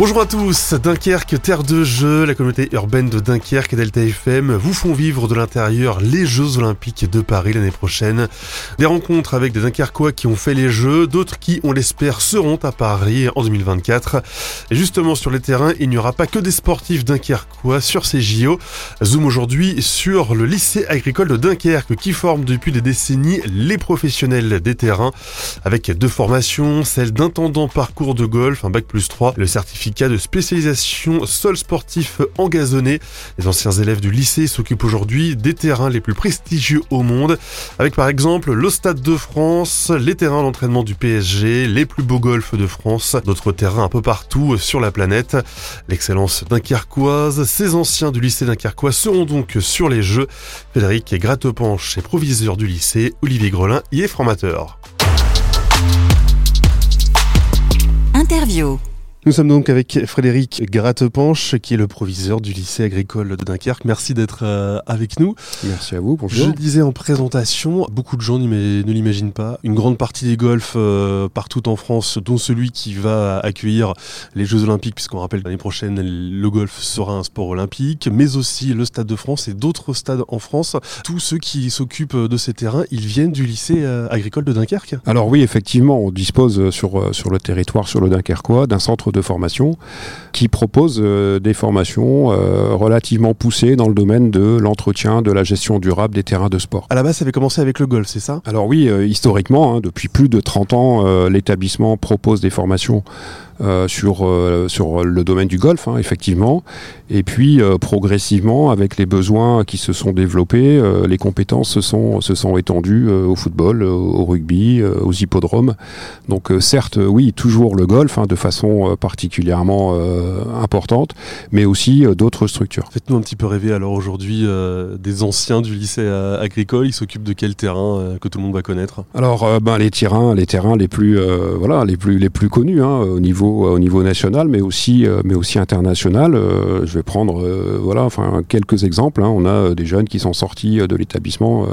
Bonjour à tous, Dunkerque, terre de jeu, la communauté urbaine de Dunkerque et Delta FM vous font vivre de l'intérieur les Jeux Olympiques de Paris l'année prochaine. Des rencontres avec des Dunkerquois qui ont fait les Jeux, d'autres qui, on l'espère, seront à Paris en 2024. Et justement, sur les terrains, il n'y aura pas que des sportifs dunkerquois sur ces JO. Zoom aujourd'hui sur le lycée agricole de Dunkerque qui forme depuis des décennies les professionnels des terrains avec deux formations, celle d'intendant parcours de golf, un bac plus 3, le certificat cas de spécialisation sol sportif engazonné. Les anciens élèves du lycée s'occupent aujourd'hui des terrains les plus prestigieux au monde, avec par exemple le Stade de France, les terrains d'entraînement du PSG, les plus beaux golfs de France, d'autres terrains un peu partout sur la planète. L'excellence dunkerquoise, ces anciens du lycée dunkerquois seront donc sur les Jeux. Frédéric Grattepanche est proviseur du lycée, Olivier Grelin y est formateur. Interview. Nous sommes donc avec Frédéric Grattepanche, qui est le proviseur du lycée agricole de Dunkerque. Merci d'être euh, avec nous. Merci à vous, bonjour. Je disais en présentation, beaucoup de gens ne l'imaginent pas, une grande partie des golfs euh, partout en France, dont celui qui va accueillir les Jeux Olympiques, puisqu'on rappelle l'année prochaine, le golf sera un sport olympique, mais aussi le Stade de France et d'autres stades en France. Tous ceux qui s'occupent de ces terrains, ils viennent du lycée euh, agricole de Dunkerque Alors oui, effectivement, on dispose sur, sur le territoire, sur le Dunkerquois, d'un centre de formation qui propose euh, des formations euh, relativement poussées dans le domaine de l'entretien, de la gestion durable des terrains de sport. À la base, ça avait commencé avec le golf, c'est ça? Alors oui, euh, historiquement, hein, depuis plus de 30 ans, l'établissement propose des formations euh, sur, euh, sur le domaine du golf, hein, effectivement. Et puis, euh, progressivement, avec les besoins qui se sont développés, les compétences se sont, se sont étendues au football, au rugby, aux hippodromes. Donc, certes, oui, toujours le golf, hein, de façon particulièrement importante, mais aussi d'autres structures. Faites-nous un petit peu rêver, alors, aujourd'hui, des anciens du lycée agricole. Ils s'occupent de quel terrain que tout le monde va connaître? Alors, ben, les terrains, les terrains les plus, voilà, les plus, les plus connus hein, au niveau au niveau national, mais aussi, euh, mais aussi international. Euh, je vais prendre euh, voilà, enfin, quelques exemples. Hein. On a des jeunes qui sont sortis de l'établissement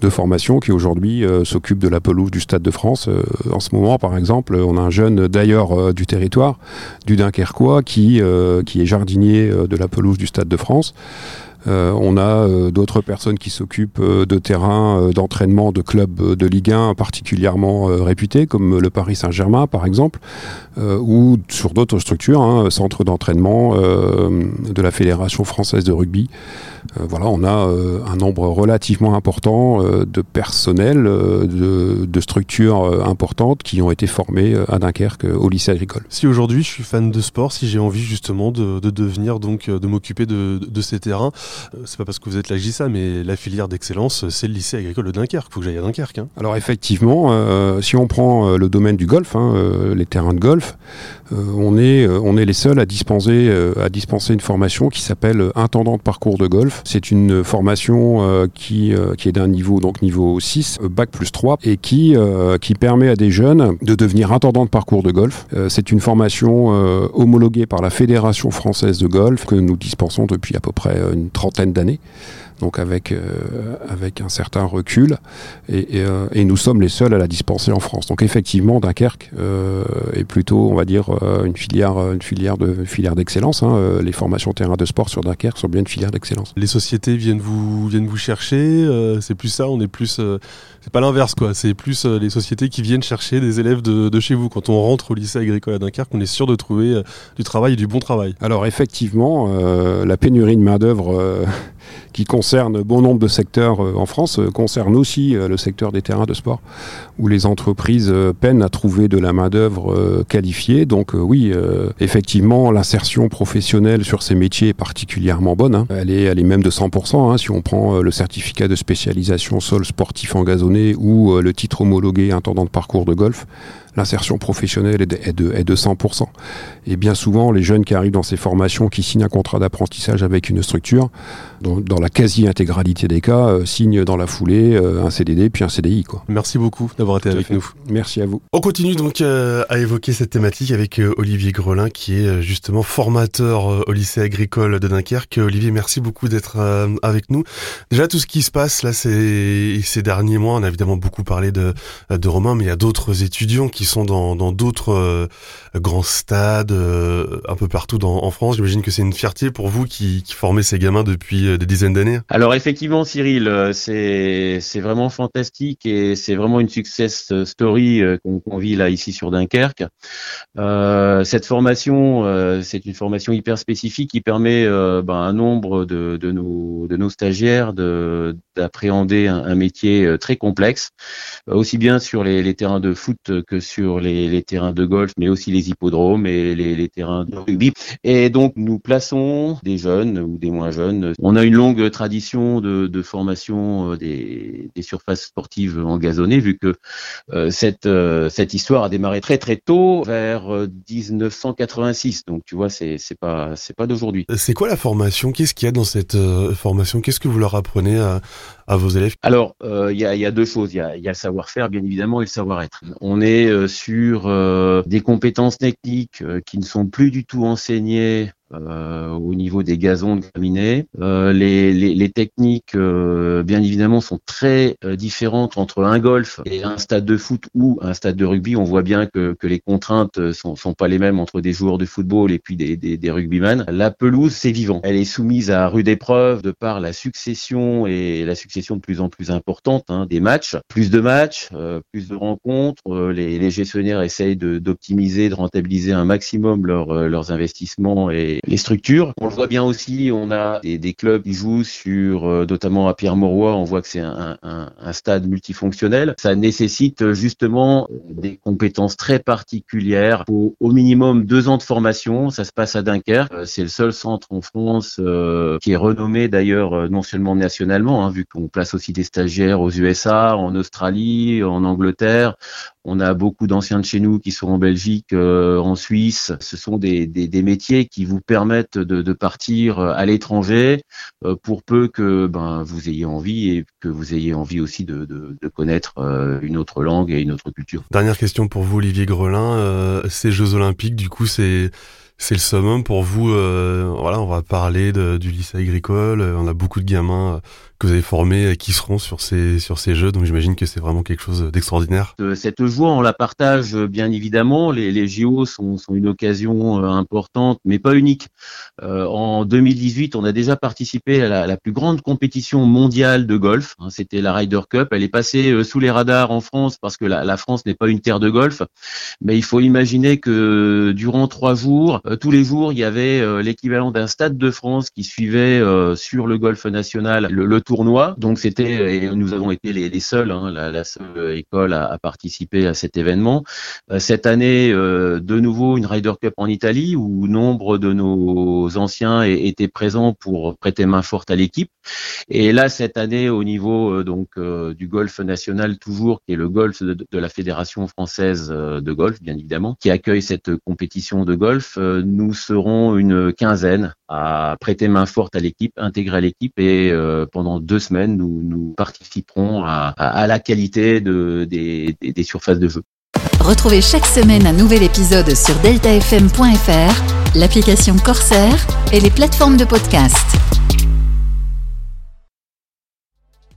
de formation qui aujourd'hui s'occupent de la pelouse du Stade de France. en ce moment, par exemple, on a un jeune d'ailleurs du territoire, du Dunkerquois, qui, qui est jardinier de la pelouse du Stade de France. Euh, on a euh, d'autres personnes qui s'occupent euh, de terrains d'entraînement de clubs de Ligue 1 particulièrement réputés, comme le Paris Saint-Germain par exemple, ou sur d'autres structures, hein, centres d'entraînement de la Fédération française de rugby. voilà, on a un nombre relativement important de personnel, de, structures importantes qui ont été formées à Dunkerque au lycée agricole. Si aujourd'hui je suis fan de sport, si j'ai envie justement de, devenir donc de m'occuper de, de, ces terrains, c'est pas parce que vous êtes dis ça, mais la filière d'excellence, c'est le lycée agricole de Dunkerque. Faut que j'aille à Dunkerque. Hein. Alors effectivement, euh, si on prend euh, le domaine du golf, hein, les terrains de golf, on, est, on est les seuls à dispenser, à dispenser une formation qui s'appelle intendant de parcours de golf. C'est une formation qui, qui est d'un niveau, donc niveau 6, bac plus 3, et qui, qui permet à des jeunes de devenir intendant de parcours de golf. c'est une formation homologuée par la Fédération française de golf que nous dispensons depuis à peu près une trentaine d'années donc avec, euh, avec un certain recul, euh, et, nous sommes les seuls à la dispenser en France. Donc effectivement, Dunkerque euh, est plutôt, on va dire, une filière, une filière de filière d'excellence. Hein. Les formations terrain de sport sur Dunkerque sont bien une filière d'excellence. Les sociétés viennent vous, viennent vous chercher, c'est plus ça, on est plus, c'est pas l'inverse quoi, c'est plus les sociétés qui viennent chercher des élèves de, de, chez vous. Quand on rentre au lycée agricole à Dunkerque, on est sûr de trouver du travail et du bon travail. Alors effectivement, la pénurie de main d'œuvre qui concerne bon nombre de secteurs euh, en France, euh, concerne aussi euh, le secteur des terrains de sport, où les entreprises peinent à trouver de la main-d'œuvre qualifiée. Donc oui, effectivement, l'insertion professionnelle sur ces métiers est particulièrement bonne. Hein. Elle, est, elle est même de 100%. Hein, si on prend le certificat de spécialisation sol sportif engazonné ou le titre homologué intendant de parcours de golf, l'insertion professionnelle est de, est, de, 100%. Et bien souvent, les jeunes qui arrivent dans ces formations, qui signent un contrat d'apprentissage avec une structure, dans, dans la quasi-intégralité des cas, signent dans la foulée un CDD puis un CDI. Quoi. Merci beaucoup d'avoir été avec nous. Merci à vous. On continue donc à évoquer cette thématique avec Olivier Grelin, qui est justement formateur au lycée agricole de Dunkerque. Olivier, merci beaucoup d'être avec nous. Déjà, tout ce qui se passe là ces, ces derniers mois, on a évidemment beaucoup parlé de, de Romain, mais il y a d'autres étudiants qui sont dans d'autres grands stades un peu partout en France. J'imagine que c'est une fierté pour vous qui, formez ces gamins depuis euh, des dizaines d'années. Alors effectivement, Cyril, euh, c'est vraiment fantastique et c'est vraiment une success story euh, qu'on vit là ici sur Dunkerque. Euh, cette formation, c'est une formation hyper spécifique qui permet ben, un nombre de, nos, stagiaires de d'appréhender un, métier très complexe, aussi bien sur les, les terrains de foot que sur les, les, terrains de golf, mais aussi les hippodromes et les, les terrains de rugby. Et donc nous plaçons des jeunes ou des moins jeunes. On a une longue tradition de, de formation euh, des, des, surfaces sportives engazonnées, vu que euh, cette, euh, cette histoire a démarré très très tôt, vers 1986. Donc tu vois, c'est c'est pas c'est pas d'aujourd'hui. C'est quoi la formation? Qu'est-ce qu'il y a dans cette formation? Qu'est-ce que vous leur apprenez à, à vos élèves? Alors, il y, a, y, a, deux choses. Il y a, y a, le savoir-faire, bien évidemment, et le savoir-être. On est sur des compétences techniques qui ne sont plus du tout enseignées euh, au niveau des gazons de graminées. Euh, les, les, les, techniques, euh, bien évidemment, sont très euh, différentes entre un golf et un stade de foot ou un stade de rugby. On voit bien que, que les contraintes sont, sont pas les mêmes entre des joueurs de football et puis des, des, des rugbyman. La pelouse, c'est vivant. Elle est soumise à rude épreuve de par la succession et la succession de plus en plus importante hein, des matchs. Plus de matchs, plus de rencontres. les, les gestionnaires essayent d'optimiser, de, de, rentabiliser un maximum leur, leurs investissements et les, structures. On le voit bien aussi, on a des, clubs qui jouent sur, euh, notamment à Pierre-Mauroy, on voit que c'est un, stade multifonctionnel. Ça nécessite justement des compétences très particulières. Au minimum deux ans de formation. Ça se passe à Dunkerque. Euh, c'est le seul centre en France euh, qui est renommé d'ailleurs non seulement nationalement, hein, vu qu'on place aussi des stagiaires aux USA, en Australie, en Angleterre, on a beaucoup d'anciens de chez nous qui sont en Belgique, euh, en Suisse. Ce sont des, des, métiers qui vous permettent de, partir euh, à l'étranger euh, pour peu que ben, vous ayez envie et que vous ayez envie aussi de, de connaître une autre langue et une autre culture. Dernière question pour vous, Olivier Grelin. ces Jeux Olympiques, du coup, c'est c'est le summum pour vous. voilà, on va parler du lycée agricole. On a beaucoup de gamins que vous avez formés qui seront sur ces sur ces jeux. Donc j'imagine que c'est vraiment quelque chose d'extraordinaire. Euh, cette joie, on la partage euh, bien évidemment. Les, les JO sont, sont une occasion euh, importante, mais pas unique. Euh, en 2018, on a déjà participé à la, la plus grande compétition mondiale de golf. Hein, C'était la Ryder Cup. Elle est passée sous les radars en France parce que la, la France n'est pas une terre de golf. Mais il faut imaginer que durant trois jours, tous les jours, il y avait l'équivalent d'un stade de France qui suivait sur le golf national le, tournoi. Donc c'était et nous avons été les, seuls, hein, la, seule école à, participer à cet événement. Euh, cette année, euh, de nouveau une Ryder Cup en Italie où nombre de nos anciens étaient présents pour prêter main forte à l'équipe. Et là cette année au niveau euh, donc du golf national toujours qui est le golf de, la fédération française de golf bien évidemment qui accueille cette compétition de golf, nous serons une quinzaine à prêter main forte à l'équipe, intégrer à l'équipe et pendant deux semaines, nous, nous participerons à, la qualité de, des, des, des surfaces de jeu. Retrouvez chaque semaine un nouvel épisode sur deltafm.fr, l'application Corsair et les plateformes de podcast.